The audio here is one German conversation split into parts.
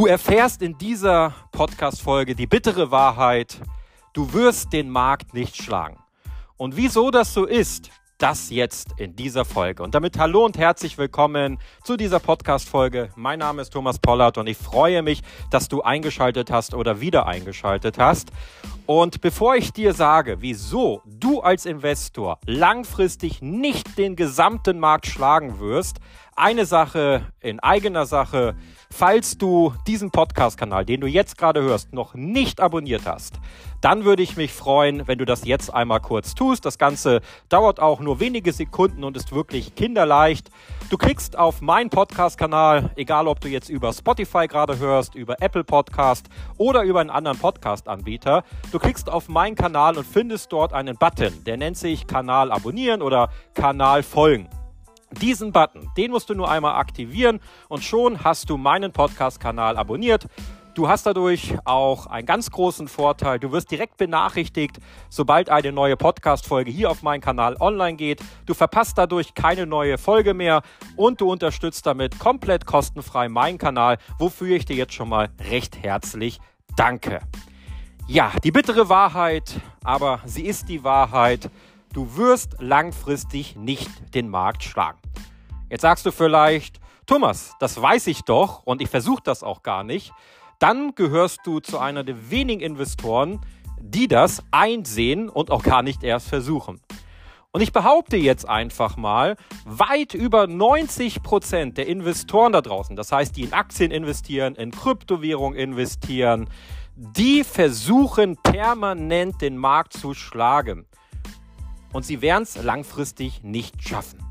Du erfährst in dieser Podcast-Folge die bittere Wahrheit. Du wirst den Markt nicht schlagen. Und wieso das so ist, das jetzt in dieser Folge. Und damit hallo und herzlich willkommen zu dieser Podcast-Folge. Mein Name ist Thomas Pollard und ich freue mich, dass du eingeschaltet hast oder wieder eingeschaltet hast. Und bevor ich dir sage, wieso du als Investor langfristig nicht den gesamten Markt schlagen wirst, eine Sache in eigener Sache. Falls du diesen Podcast-Kanal, den du jetzt gerade hörst, noch nicht abonniert hast, dann würde ich mich freuen, wenn du das jetzt einmal kurz tust. Das Ganze dauert auch nur wenige Sekunden und ist wirklich kinderleicht. Du klickst auf meinen Podcast-Kanal, egal ob du jetzt über Spotify gerade hörst, über Apple Podcast oder über einen anderen Podcast-Anbieter. Du klickst auf meinen Kanal und findest dort einen Button, der nennt sich Kanal abonnieren oder Kanal folgen. Diesen Button, den musst du nur einmal aktivieren und schon hast du meinen Podcast-Kanal abonniert. Du hast dadurch auch einen ganz großen Vorteil. Du wirst direkt benachrichtigt, sobald eine neue Podcast-Folge hier auf meinen Kanal online geht. Du verpasst dadurch keine neue Folge mehr und du unterstützt damit komplett kostenfrei meinen Kanal, wofür ich dir jetzt schon mal recht herzlich danke. Ja, die bittere Wahrheit, aber sie ist die Wahrheit. Du wirst langfristig nicht den Markt schlagen. Jetzt sagst du vielleicht, Thomas, das weiß ich doch und ich versuche das auch gar nicht. Dann gehörst du zu einer der wenigen Investoren, die das einsehen und auch gar nicht erst versuchen. Und ich behaupte jetzt einfach mal, weit über 90 Prozent der Investoren da draußen, das heißt, die in Aktien investieren, in Kryptowährungen investieren, die versuchen permanent den Markt zu schlagen und sie werden es langfristig nicht schaffen.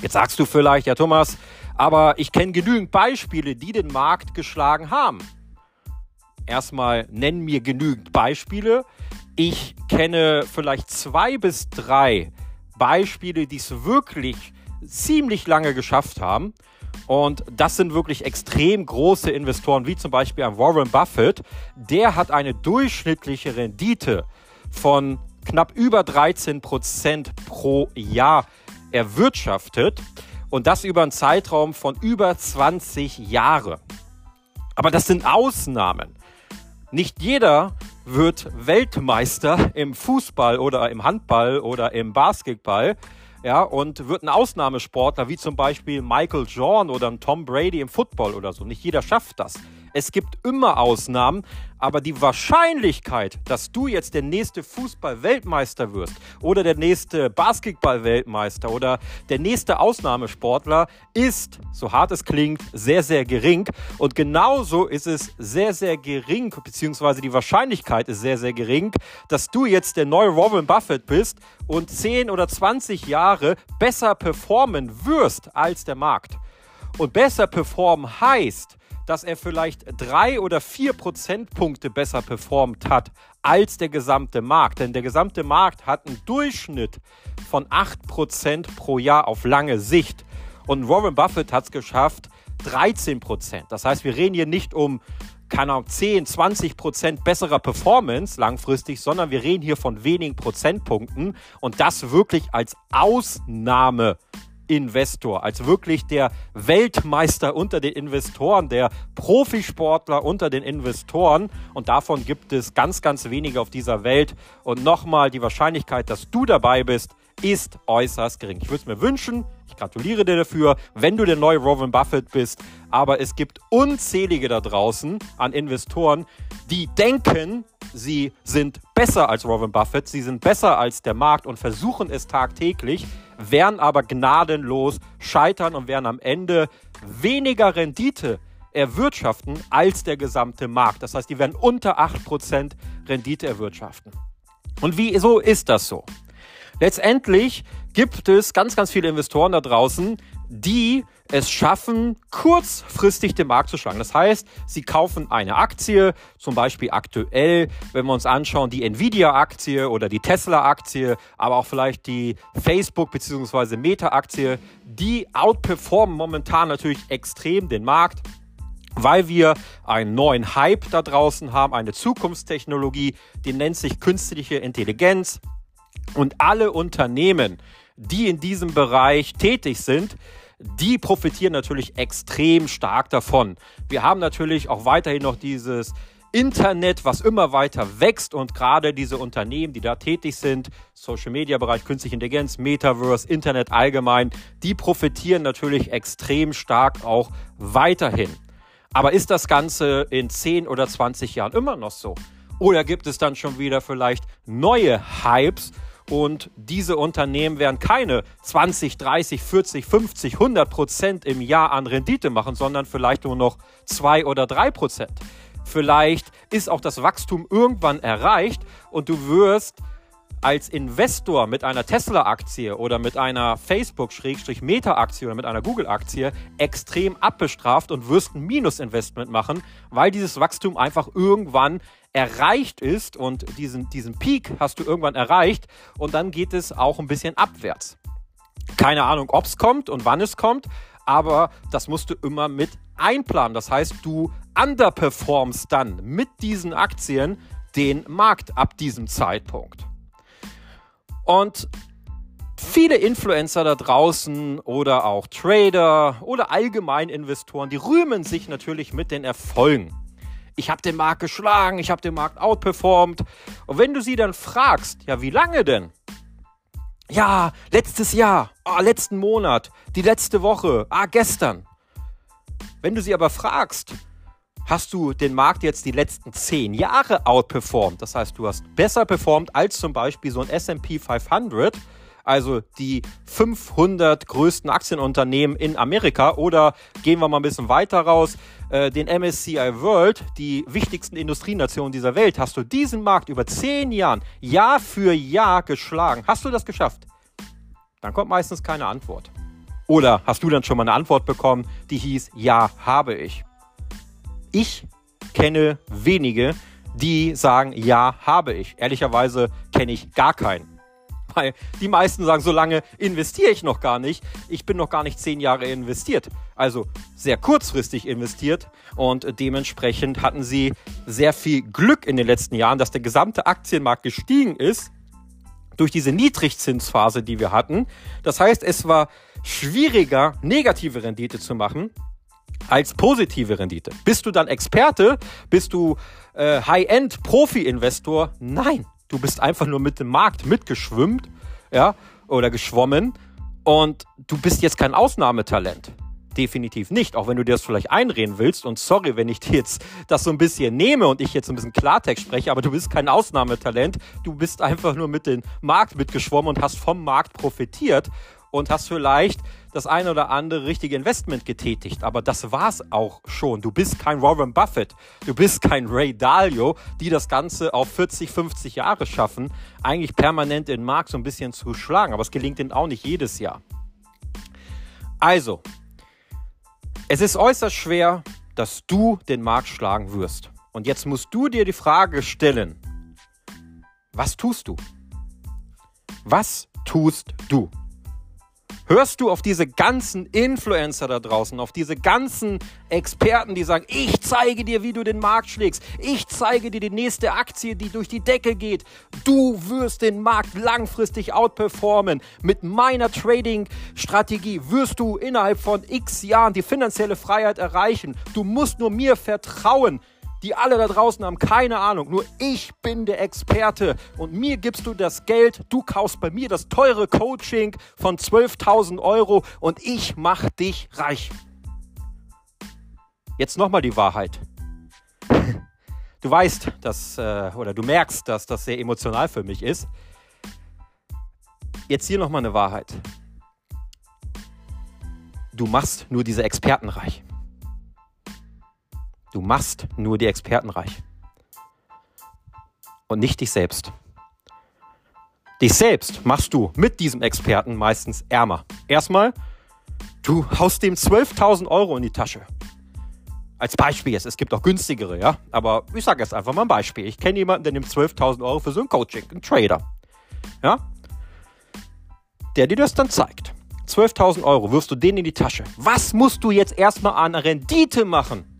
Jetzt sagst du vielleicht, ja Thomas, aber ich kenne genügend Beispiele, die den Markt geschlagen haben. Erstmal nenn mir genügend Beispiele. Ich kenne vielleicht zwei bis drei Beispiele, die es wirklich ziemlich lange geschafft haben. Und das sind wirklich extrem große Investoren, wie zum Beispiel ein Warren Buffett. Der hat eine durchschnittliche Rendite von knapp über 13 Prozent pro Jahr erwirtschaftet und das über einen Zeitraum von über 20 Jahre. Aber das sind Ausnahmen. Nicht jeder wird Weltmeister im Fußball oder im Handball oder im Basketball. Ja, und wird ein Ausnahmesportler wie zum Beispiel Michael Jordan oder ein Tom Brady im Football oder so. Nicht jeder schafft das. Es gibt immer Ausnahmen, aber die Wahrscheinlichkeit, dass du jetzt der nächste Fußball-Weltmeister wirst oder der nächste Basketball-Weltmeister oder der nächste Ausnahmesportler ist, so hart es klingt, sehr, sehr gering. Und genauso ist es sehr, sehr gering, beziehungsweise die Wahrscheinlichkeit ist sehr, sehr gering, dass du jetzt der neue Warren Buffett bist und 10 oder 20 Jahre besser performen wirst als der Markt. Und besser performen heißt, dass er vielleicht drei oder vier Prozentpunkte besser performt hat als der gesamte Markt. Denn der gesamte Markt hat einen Durchschnitt von acht Prozent pro Jahr auf lange Sicht. Und Warren Buffett hat es geschafft, 13 Prozent. Das heißt, wir reden hier nicht um keine Ahnung, 10, 20 Prozent besserer Performance langfristig, sondern wir reden hier von wenigen Prozentpunkten und das wirklich als Ausnahme Investor, als wirklich der Weltmeister unter den Investoren, der Profisportler unter den Investoren. Und davon gibt es ganz, ganz wenige auf dieser Welt. Und nochmal, die Wahrscheinlichkeit, dass du dabei bist, ist äußerst gering. Ich würde es mir wünschen, ich gratuliere dir dafür, wenn du der neue Warren Buffett bist. Aber es gibt unzählige da draußen an Investoren, die denken, sie sind besser als Warren Buffett, sie sind besser als der Markt und versuchen es tagtäglich werden aber gnadenlos scheitern und werden am Ende weniger Rendite erwirtschaften als der gesamte Markt. Das heißt, die werden unter 8% Rendite erwirtschaften. Und wieso ist das so? Letztendlich gibt es ganz, ganz viele Investoren da draußen, die es schaffen, kurzfristig den Markt zu schlagen. Das heißt, sie kaufen eine Aktie, zum Beispiel aktuell, wenn wir uns anschauen, die Nvidia-Aktie oder die Tesla-Aktie, aber auch vielleicht die Facebook- bzw. Meta-Aktie, die outperformen momentan natürlich extrem den Markt weil wir einen neuen Hype da draußen haben, eine Zukunftstechnologie, die nennt sich künstliche Intelligenz. Und alle Unternehmen, die in diesem Bereich tätig sind, die profitieren natürlich extrem stark davon. Wir haben natürlich auch weiterhin noch dieses Internet, was immer weiter wächst und gerade diese Unternehmen, die da tätig sind, Social Media Bereich, Künstliche Intelligenz, Metaverse, Internet allgemein, die profitieren natürlich extrem stark auch weiterhin. Aber ist das Ganze in 10 oder 20 Jahren immer noch so? Oder gibt es dann schon wieder vielleicht neue Hypes und diese Unternehmen werden keine 20, 30, 40, 50, 100 Prozent im Jahr an Rendite machen, sondern vielleicht nur noch 2 oder 3 Prozent? Vielleicht ist auch das Wachstum irgendwann erreicht und du wirst als Investor mit einer Tesla-Aktie oder mit einer Facebook-Meta-Aktie oder mit einer Google-Aktie extrem abbestraft und wirst ein Minusinvestment machen, weil dieses Wachstum einfach irgendwann erreicht ist und diesen, diesen Peak hast du irgendwann erreicht und dann geht es auch ein bisschen abwärts. Keine Ahnung, ob es kommt und wann es kommt, aber das musst du immer mit einplanen. Das heißt, du underperformst dann mit diesen Aktien den Markt ab diesem Zeitpunkt. Und viele Influencer da draußen oder auch Trader oder allgemein Investoren, die rühmen sich natürlich mit den Erfolgen. Ich habe den Markt geschlagen, ich habe den Markt outperformed. Und wenn du sie dann fragst, ja, wie lange denn? Ja, letztes Jahr, ah, letzten Monat, die letzte Woche, ah, gestern. Wenn du sie aber fragst, hast du den Markt jetzt die letzten zehn Jahre outperformed, das heißt, du hast besser performt als zum Beispiel so ein SP 500, also die 500 größten Aktienunternehmen in Amerika oder gehen wir mal ein bisschen weiter raus, äh, den MSCI World, die wichtigsten Industrienationen dieser Welt, hast du diesen Markt über zehn Jahren Jahr für Jahr geschlagen. Hast du das geschafft? Dann kommt meistens keine Antwort. Oder hast du dann schon mal eine Antwort bekommen, die hieß, ja, habe ich. Ich kenne wenige, die sagen, ja, habe ich. Ehrlicherweise kenne ich gar keinen. Weil die meisten sagen, so lange investiere ich noch gar nicht. Ich bin noch gar nicht zehn Jahre investiert. Also sehr kurzfristig investiert und dementsprechend hatten sie sehr viel Glück in den letzten Jahren, dass der gesamte Aktienmarkt gestiegen ist durch diese Niedrigzinsphase, die wir hatten. Das heißt, es war schwieriger, negative Rendite zu machen als positive Rendite. Bist du dann Experte? Bist du äh, High-End-Profi-Investor? Nein, du bist einfach nur mit dem Markt mitgeschwimmt, ja, oder geschwommen und du bist jetzt kein Ausnahmetalent. Definitiv nicht, auch wenn du dir das vielleicht einreden willst. Und sorry, wenn ich dir jetzt das so ein bisschen nehme und ich jetzt ein bisschen Klartext spreche, aber du bist kein Ausnahmetalent. Du bist einfach nur mit dem Markt mitgeschwommen und hast vom Markt profitiert und hast vielleicht das eine oder andere richtige Investment getätigt. Aber das war's auch schon. Du bist kein Warren Buffett, du bist kein Ray Dalio, die das Ganze auf 40, 50 Jahre schaffen, eigentlich permanent den Markt so ein bisschen zu schlagen. Aber es gelingt ihnen auch nicht jedes Jahr. Also, es ist äußerst schwer, dass du den Markt schlagen wirst. Und jetzt musst du dir die Frage stellen, was tust du? Was tust du? Hörst du auf diese ganzen Influencer da draußen, auf diese ganzen Experten, die sagen, ich zeige dir, wie du den Markt schlägst, ich zeige dir die nächste Aktie, die durch die Decke geht, du wirst den Markt langfristig outperformen. Mit meiner Trading-Strategie wirst du innerhalb von x Jahren die finanzielle Freiheit erreichen. Du musst nur mir vertrauen. Die alle da draußen haben keine Ahnung. Nur ich bin der Experte und mir gibst du das Geld. Du kaufst bei mir das teure Coaching von 12.000 Euro und ich mach dich reich. Jetzt nochmal die Wahrheit. Du weißt, dass, äh, oder du merkst, dass das sehr emotional für mich ist. Jetzt hier nochmal eine Wahrheit. Du machst nur diese Experten reich. Du machst nur die Experten reich. Und nicht dich selbst. Dich selbst machst du mit diesem Experten meistens ärmer. Erstmal, du haust dem 12.000 Euro in die Tasche. Als Beispiel jetzt, es gibt auch günstigere, ja. Aber ich sage jetzt einfach mal ein Beispiel. Ich kenne jemanden, der nimmt 12.000 Euro für so ein Coaching, ein Trader. Ja. Der dir das dann zeigt. 12.000 Euro wirfst du denen in die Tasche. Was musst du jetzt erstmal an Rendite machen?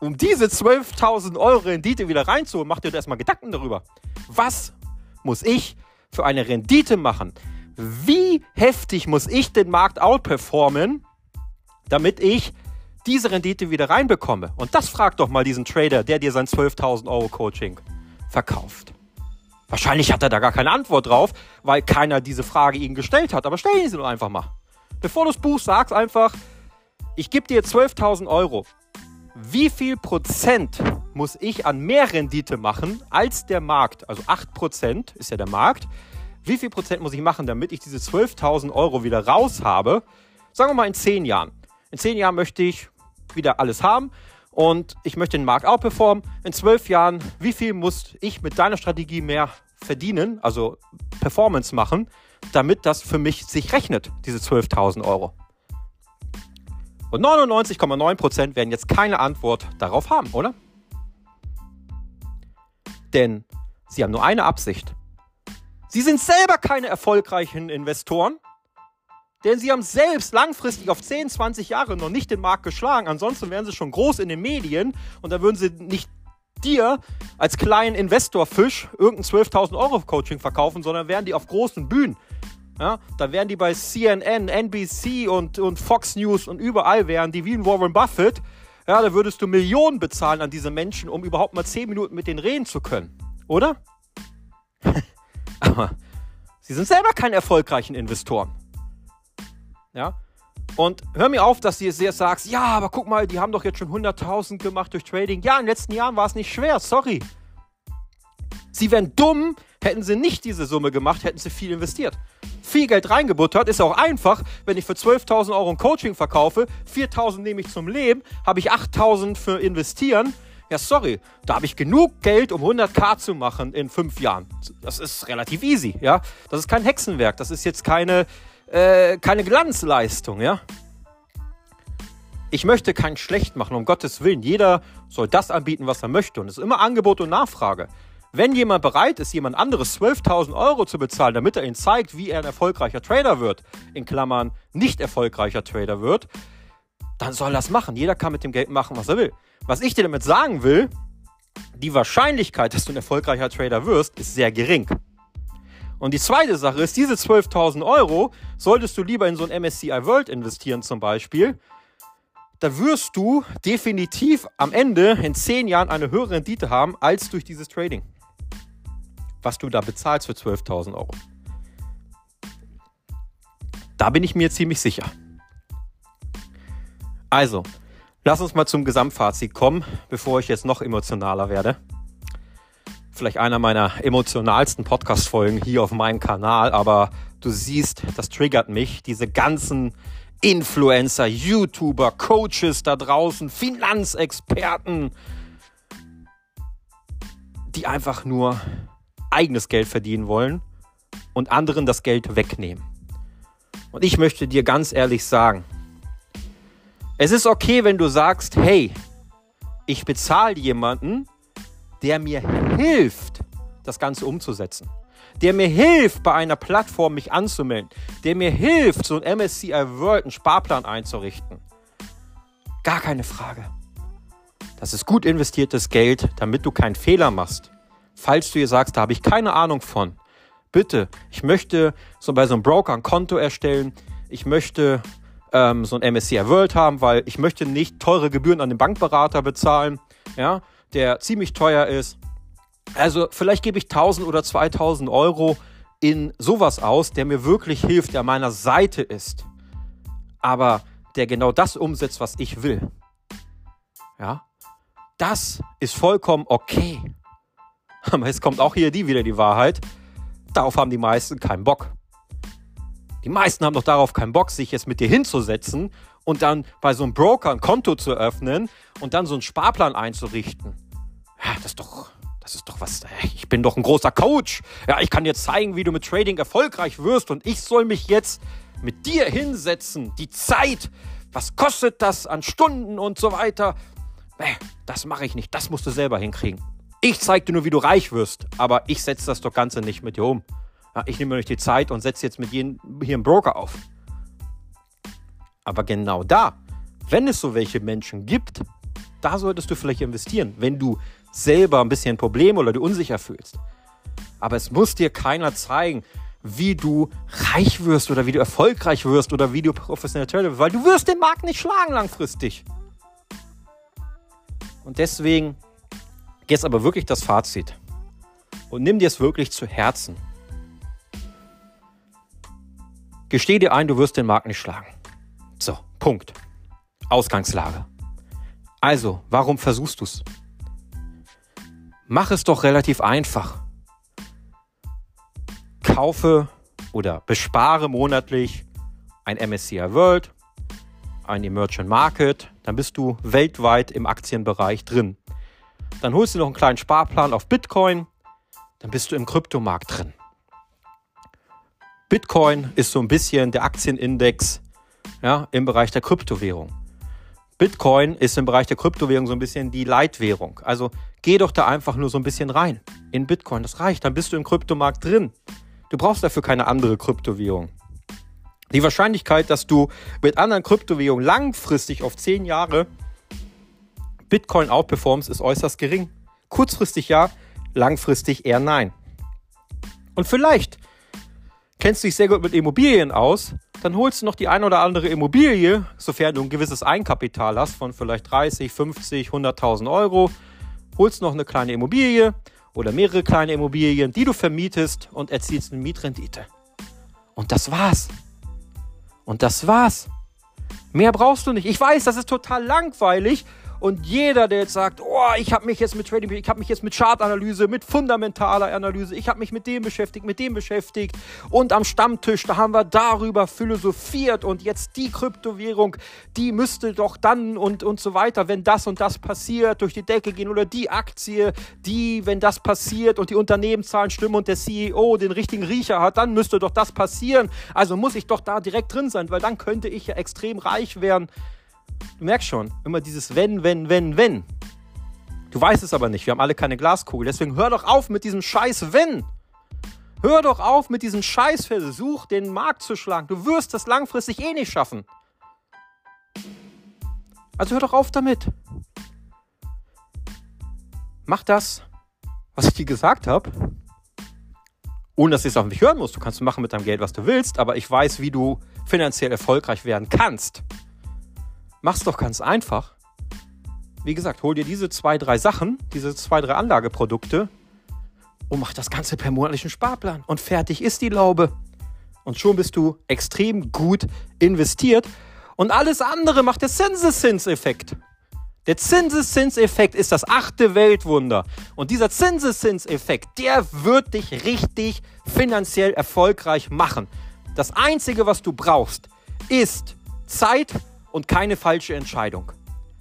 Um diese 12.000 Euro Rendite wieder reinzuholen, macht ihr erstmal Gedanken darüber. Was muss ich für eine Rendite machen? Wie heftig muss ich den Markt outperformen, damit ich diese Rendite wieder reinbekomme? Und das fragt doch mal diesen Trader, der dir sein 12.000 Euro Coaching verkauft. Wahrscheinlich hat er da gar keine Antwort drauf, weil keiner diese Frage ihm gestellt hat. Aber stell sie doch einfach mal. Bevor du es buchst, sagst einfach, ich gebe dir 12.000 Euro. Wie viel Prozent muss ich an mehr Rendite machen als der Markt? Also 8 Prozent ist ja der Markt. Wie viel Prozent muss ich machen, damit ich diese 12.000 Euro wieder raus habe? Sagen wir mal in 10 Jahren. In 10 Jahren möchte ich wieder alles haben und ich möchte den Markt outperformen. In 12 Jahren, wie viel muss ich mit deiner Strategie mehr verdienen, also Performance machen, damit das für mich sich rechnet, diese 12.000 Euro? Und 99,9% werden jetzt keine Antwort darauf haben, oder? Denn sie haben nur eine Absicht. Sie sind selber keine erfolgreichen Investoren, denn sie haben selbst langfristig auf 10, 20 Jahre noch nicht den Markt geschlagen. Ansonsten wären sie schon groß in den Medien und da würden sie nicht dir als kleinen Investorfisch irgendein 12.000 Euro Coaching verkaufen, sondern wären die auf großen Bühnen ja, da wären die bei CNN, NBC und, und Fox News und überall wären die wie ein Warren Buffett. Ja, da würdest du Millionen bezahlen an diese Menschen, um überhaupt mal 10 Minuten mit denen reden zu können. Oder? Aber sie sind selber keine erfolgreichen Investoren. Ja? Und hör mir auf, dass du jetzt sagst, ja, aber guck mal, die haben doch jetzt schon 100.000 gemacht durch Trading. Ja, in den letzten Jahren war es nicht schwer, sorry. Sie wären dumm, hätten sie nicht diese Summe gemacht, hätten sie viel investiert viel Geld reingebuttert. Ist auch einfach, wenn ich für 12.000 Euro ein Coaching verkaufe, 4.000 nehme ich zum Leben, habe ich 8.000 für investieren. Ja, sorry, da habe ich genug Geld, um 100k zu machen in fünf Jahren. Das ist relativ easy, ja. Das ist kein Hexenwerk, das ist jetzt keine, äh, keine Glanzleistung, ja. Ich möchte keinen schlecht machen, um Gottes Willen. Jeder soll das anbieten, was er möchte. Und es ist immer Angebot und Nachfrage. Wenn jemand bereit ist, jemand anderes 12.000 Euro zu bezahlen, damit er ihnen zeigt, wie er ein erfolgreicher Trader wird, in Klammern nicht erfolgreicher Trader wird, dann soll das machen. Jeder kann mit dem Geld machen, was er will. Was ich dir damit sagen will, die Wahrscheinlichkeit, dass du ein erfolgreicher Trader wirst, ist sehr gering. Und die zweite Sache ist, diese 12.000 Euro solltest du lieber in so ein MSCI World investieren zum Beispiel. Da wirst du definitiv am Ende in 10 Jahren eine höhere Rendite haben als durch dieses Trading was du da bezahlst für 12.000 Euro. Da bin ich mir ziemlich sicher. Also, lass uns mal zum Gesamtfazit kommen, bevor ich jetzt noch emotionaler werde. Vielleicht einer meiner emotionalsten Podcast-Folgen hier auf meinem Kanal, aber du siehst, das triggert mich. Diese ganzen Influencer, YouTuber, Coaches da draußen, Finanzexperten, die einfach nur eigenes Geld verdienen wollen und anderen das Geld wegnehmen. Und ich möchte dir ganz ehrlich sagen, es ist okay, wenn du sagst, hey, ich bezahle jemanden, der mir hilft, das Ganze umzusetzen. Der mir hilft, bei einer Plattform mich anzumelden. Der mir hilft, so ein MSCI World, einen Sparplan einzurichten. Gar keine Frage. Das ist gut investiertes Geld, damit du keinen Fehler machst falls du ihr sagst, da habe ich keine Ahnung von, bitte, ich möchte so bei so einem Broker ein Konto erstellen, ich möchte ähm, so ein MSCI World haben, weil ich möchte nicht teure Gebühren an den Bankberater bezahlen, ja, der ziemlich teuer ist. Also vielleicht gebe ich 1000 oder 2000 Euro in sowas aus, der mir wirklich hilft, der meiner Seite ist, aber der genau das umsetzt, was ich will. Ja, das ist vollkommen okay. Aber es kommt auch hier die wieder die Wahrheit. Darauf haben die meisten keinen Bock. Die meisten haben doch darauf keinen Bock, sich jetzt mit dir hinzusetzen und dann bei so einem Broker ein Konto zu öffnen und dann so einen Sparplan einzurichten. Ja, das ist doch, das ist doch was. Ich bin doch ein großer Coach. Ja, ich kann dir zeigen, wie du mit Trading erfolgreich wirst und ich soll mich jetzt mit dir hinsetzen. Die Zeit, was kostet das an Stunden und so weiter. Das mache ich nicht. Das musst du selber hinkriegen. Ich zeig dir nur, wie du reich wirst, aber ich setze das doch Ganze nicht mit dir um. Ja, ich nehme euch die Zeit und setze jetzt mit jedem hier einen Broker auf. Aber genau da, wenn es so welche Menschen gibt, da solltest du vielleicht investieren, wenn du selber ein bisschen Problem oder du unsicher fühlst. Aber es muss dir keiner zeigen, wie du reich wirst oder wie du erfolgreich wirst oder wie du professionell wirst, weil du wirst den Markt nicht schlagen langfristig. Und deswegen jetzt aber wirklich das Fazit und nimm dir es wirklich zu Herzen. Gesteh dir ein, du wirst den Markt nicht schlagen. So, Punkt. Ausgangslage. Also, warum versuchst du es? Mach es doch relativ einfach. Kaufe oder bespare monatlich ein MSCI World, ein Emerging Market, dann bist du weltweit im Aktienbereich drin. Dann holst du noch einen kleinen Sparplan auf Bitcoin, dann bist du im Kryptomarkt drin. Bitcoin ist so ein bisschen der Aktienindex ja, im Bereich der Kryptowährung. Bitcoin ist im Bereich der Kryptowährung so ein bisschen die Leitwährung. Also geh doch da einfach nur so ein bisschen rein in Bitcoin. Das reicht, dann bist du im Kryptomarkt drin. Du brauchst dafür keine andere Kryptowährung. Die Wahrscheinlichkeit, dass du mit anderen Kryptowährungen langfristig auf 10 Jahre Bitcoin outperformst, ist äußerst gering. Kurzfristig ja, langfristig eher nein. Und vielleicht kennst du dich sehr gut mit Immobilien aus, dann holst du noch die ein oder andere Immobilie, sofern du ein gewisses Eigenkapital hast von vielleicht 30, 50, 100.000 Euro, holst noch eine kleine Immobilie oder mehrere kleine Immobilien, die du vermietest und erzielst eine Mietrendite. Und das war's. Und das war's. Mehr brauchst du nicht. Ich weiß, das ist total langweilig und jeder, der jetzt sagt, oh, ich habe mich jetzt mit Trading, ich habe mich jetzt mit Chartanalyse, mit fundamentaler Analyse, ich habe mich mit dem beschäftigt, mit dem beschäftigt und am Stammtisch, da haben wir darüber philosophiert und jetzt die Kryptowährung, die müsste doch dann und, und so weiter, wenn das und das passiert, durch die Decke gehen oder die Aktie, die, wenn das passiert und die Unternehmenszahlen stimmen und der CEO den richtigen Riecher hat, dann müsste doch das passieren. Also muss ich doch da direkt drin sein, weil dann könnte ich ja extrem reich werden. Du merkst schon, immer dieses Wenn, Wenn, Wenn, Wenn. Du weißt es aber nicht, wir haben alle keine Glaskugel. Deswegen hör doch auf mit diesem Scheiß Wenn. Hör doch auf mit diesem Scheißversuch, den Markt zu schlagen. Du wirst das langfristig eh nicht schaffen. Also hör doch auf damit. Mach das, was ich dir gesagt habe. Ohne dass du es auf mich hören musst. Du kannst machen mit deinem Geld, was du willst, aber ich weiß, wie du finanziell erfolgreich werden kannst. Mach's doch ganz einfach. Wie gesagt, hol dir diese zwei, drei Sachen, diese zwei, drei Anlageprodukte und mach das Ganze per monatlichen Sparplan. Und fertig ist die Laube. Und schon bist du extrem gut investiert. Und alles andere macht der Zinseszinseffekt. Der Zinseszinseffekt ist das achte Weltwunder. Und dieser Zinseszinseffekt, der wird dich richtig finanziell erfolgreich machen. Das Einzige, was du brauchst, ist Zeit und keine falsche Entscheidung.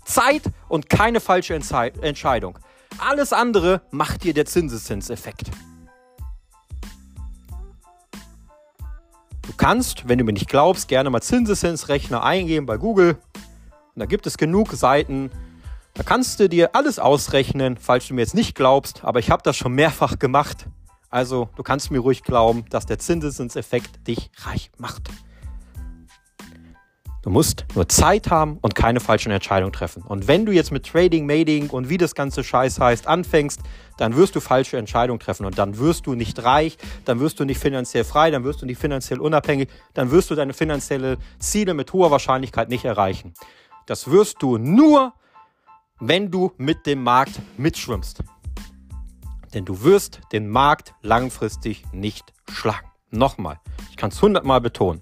Zeit und keine falsche Entze Entscheidung. Alles andere macht dir der Zinseszinseffekt. Du kannst, wenn du mir nicht glaubst, gerne mal Zinseszinsrechner eingeben bei Google. Und da gibt es genug Seiten. Da kannst du dir alles ausrechnen, falls du mir jetzt nicht glaubst. Aber ich habe das schon mehrfach gemacht. Also du kannst mir ruhig glauben, dass der Zinseszinseffekt dich reich macht. Du musst nur Zeit haben und keine falschen Entscheidungen treffen. Und wenn du jetzt mit Trading, Mading und wie das ganze Scheiß heißt anfängst, dann wirst du falsche Entscheidungen treffen und dann wirst du nicht reich, dann wirst du nicht finanziell frei, dann wirst du nicht finanziell unabhängig, dann wirst du deine finanziellen Ziele mit hoher Wahrscheinlichkeit nicht erreichen. Das wirst du nur, wenn du mit dem Markt mitschwimmst. Denn du wirst den Markt langfristig nicht schlagen. Nochmal, ich kann es hundertmal betonen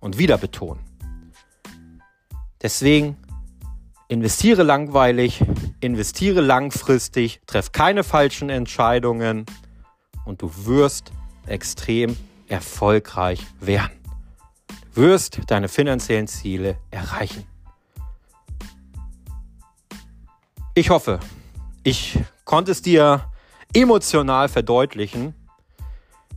und wieder betonen. Deswegen investiere langweilig, investiere langfristig, treff keine falschen Entscheidungen und du wirst extrem erfolgreich werden. Du wirst deine finanziellen Ziele erreichen. Ich hoffe, ich konnte es dir emotional verdeutlichen,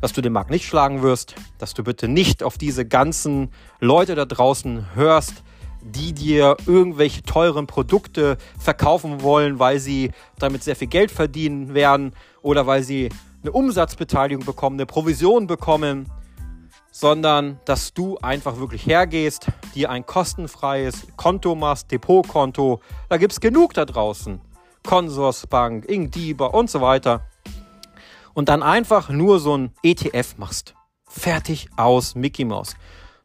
dass du den Markt nicht schlagen wirst, dass du bitte nicht auf diese ganzen Leute da draußen hörst, die dir irgendwelche teuren Produkte verkaufen wollen, weil sie damit sehr viel Geld verdienen werden oder weil sie eine Umsatzbeteiligung bekommen, eine Provision bekommen, sondern dass du einfach wirklich hergehst, dir ein kostenfreies Konto machst, Depotkonto. Da gibt es genug da draußen. Consorsbank, Ingdiba und so weiter. Und dann einfach nur so ein ETF machst. Fertig aus Mickey Mouse.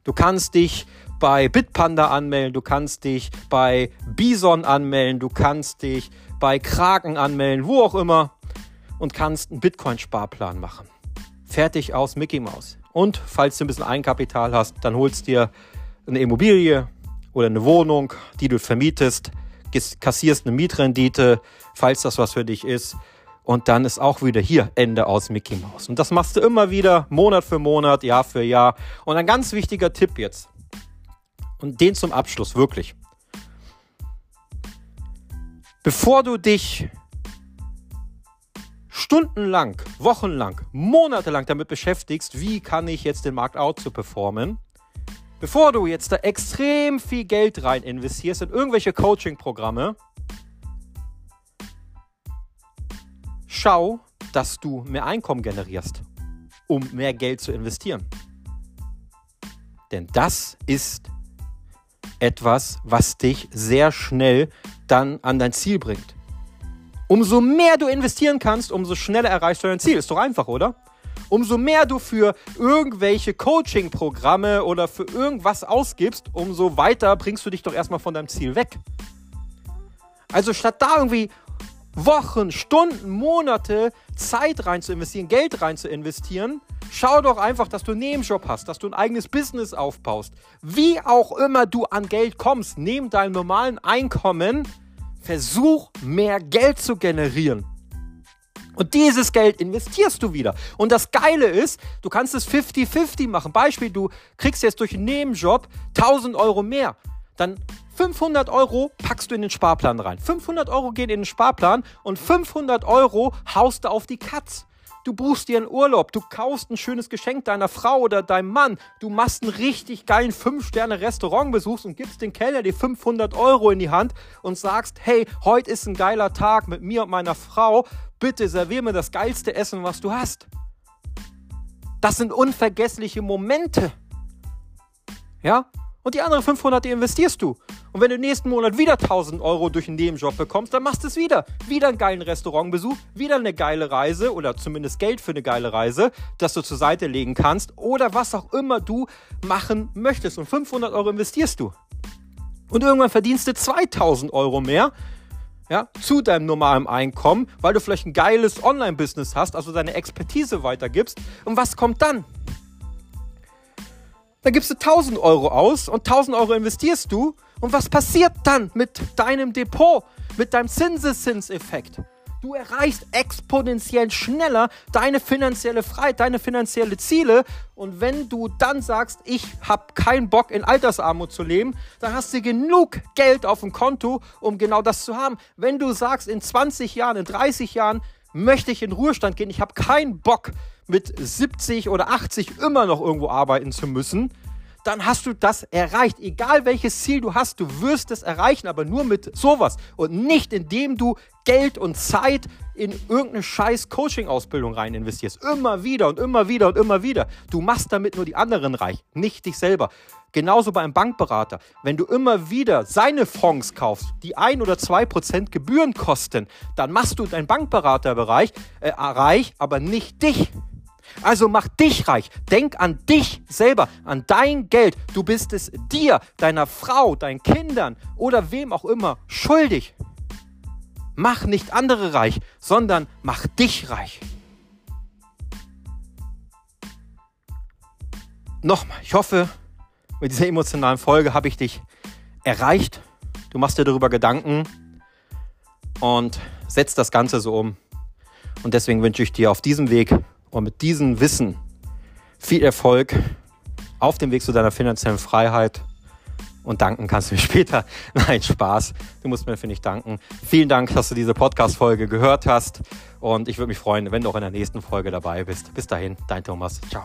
Du kannst dich bei Bitpanda anmelden, du kannst dich bei Bison anmelden, du kannst dich bei Kraken anmelden, wo auch immer und kannst einen Bitcoin-Sparplan machen. Fertig aus Mickey Mouse. Und falls du ein bisschen Eigenkapital hast, dann holst dir eine Immobilie oder eine Wohnung, die du vermietest, kassierst eine Mietrendite, falls das was für dich ist. Und dann ist auch wieder hier Ende aus Mickey Mouse. Und das machst du immer wieder, Monat für Monat, Jahr für Jahr. Und ein ganz wichtiger Tipp jetzt. Und den zum Abschluss, wirklich. Bevor du dich stundenlang, wochenlang, monatelang damit beschäftigst, wie kann ich jetzt den Markt out zu performen, bevor du jetzt da extrem viel Geld rein investierst in irgendwelche Coaching-Programme, schau, dass du mehr Einkommen generierst, um mehr Geld zu investieren. Denn das ist etwas, was dich sehr schnell dann an dein Ziel bringt. Umso mehr du investieren kannst, umso schneller erreichst du dein Ziel. Ist doch einfach, oder? Umso mehr du für irgendwelche Coaching-Programme oder für irgendwas ausgibst, umso weiter bringst du dich doch erstmal von deinem Ziel weg. Also statt da irgendwie Wochen, Stunden, Monate Zeit rein zu investieren, Geld rein zu investieren, schau doch einfach, dass du einen Nebenjob hast, dass du ein eigenes Business aufbaust. Wie auch immer du an Geld kommst, neben deinem normalen Einkommen, versuch mehr Geld zu generieren. Und dieses Geld investierst du wieder. Und das Geile ist, du kannst es 50-50 machen. Beispiel, du kriegst jetzt durch einen Nebenjob 1000 Euro mehr. Dann 500 Euro packst du in den Sparplan rein. 500 Euro gehen in den Sparplan und 500 Euro haust du auf die Katz. Du buchst dir einen Urlaub, du kaufst ein schönes Geschenk deiner Frau oder deinem Mann, du machst einen richtig geilen 5-Sterne-Restaurantbesuch und gibst den Kellner die 500 Euro in die Hand und sagst, hey, heute ist ein geiler Tag mit mir und meiner Frau, bitte servier mir das geilste Essen, was du hast. Das sind unvergessliche Momente. Ja? Und die anderen 500, die investierst du. Und wenn du nächsten Monat wieder 1000 Euro durch einen Nebenjob bekommst, dann machst du es wieder. Wieder einen geilen Restaurantbesuch, wieder eine geile Reise oder zumindest Geld für eine geile Reise, das du zur Seite legen kannst oder was auch immer du machen möchtest. Und 500 Euro investierst du. Und irgendwann verdienst du 2000 Euro mehr ja, zu deinem normalen Einkommen, weil du vielleicht ein geiles Online-Business hast, also deine Expertise weitergibst. Und was kommt dann? Dann gibst du 1000 Euro aus und 1000 Euro investierst du und was passiert dann mit deinem Depot, mit deinem Zinseszinseffekt? Du erreichst exponentiell schneller deine finanzielle Freiheit, deine finanzielle Ziele. Und wenn du dann sagst, ich habe keinen Bock in Altersarmut zu leben, dann hast du genug Geld auf dem Konto, um genau das zu haben. Wenn du sagst, in 20 Jahren, in 30 Jahren möchte ich in Ruhestand gehen, ich habe keinen Bock mit 70 oder 80 immer noch irgendwo arbeiten zu müssen, dann hast du das erreicht. Egal welches Ziel du hast, du wirst es erreichen, aber nur mit sowas und nicht indem du Geld und Zeit in irgendeine scheiß Coaching-Ausbildung rein investierst. Immer wieder und immer wieder und immer wieder. Du machst damit nur die anderen reich, nicht dich selber. Genauso bei einem Bankberater. Wenn du immer wieder seine Fonds kaufst, die ein oder zwei Prozent Gebühren kosten, dann machst du deinen Bankberaterbereich äh, reich, aber nicht dich. Also mach dich reich. Denk an dich selber, an dein Geld. Du bist es dir, deiner Frau, deinen Kindern oder wem auch immer schuldig. Mach nicht andere reich, sondern mach dich reich. Nochmal, ich hoffe, mit dieser emotionalen Folge habe ich dich erreicht. Du machst dir darüber Gedanken und setzt das Ganze so um. Und deswegen wünsche ich dir auf diesem Weg und mit diesem Wissen viel Erfolg auf dem Weg zu deiner finanziellen Freiheit. Und danken kannst du mir später. Nein, Spaß. Du musst mir für nicht danken. Vielen Dank, dass du diese Podcast-Folge gehört hast. Und ich würde mich freuen, wenn du auch in der nächsten Folge dabei bist. Bis dahin, dein Thomas. Ciao.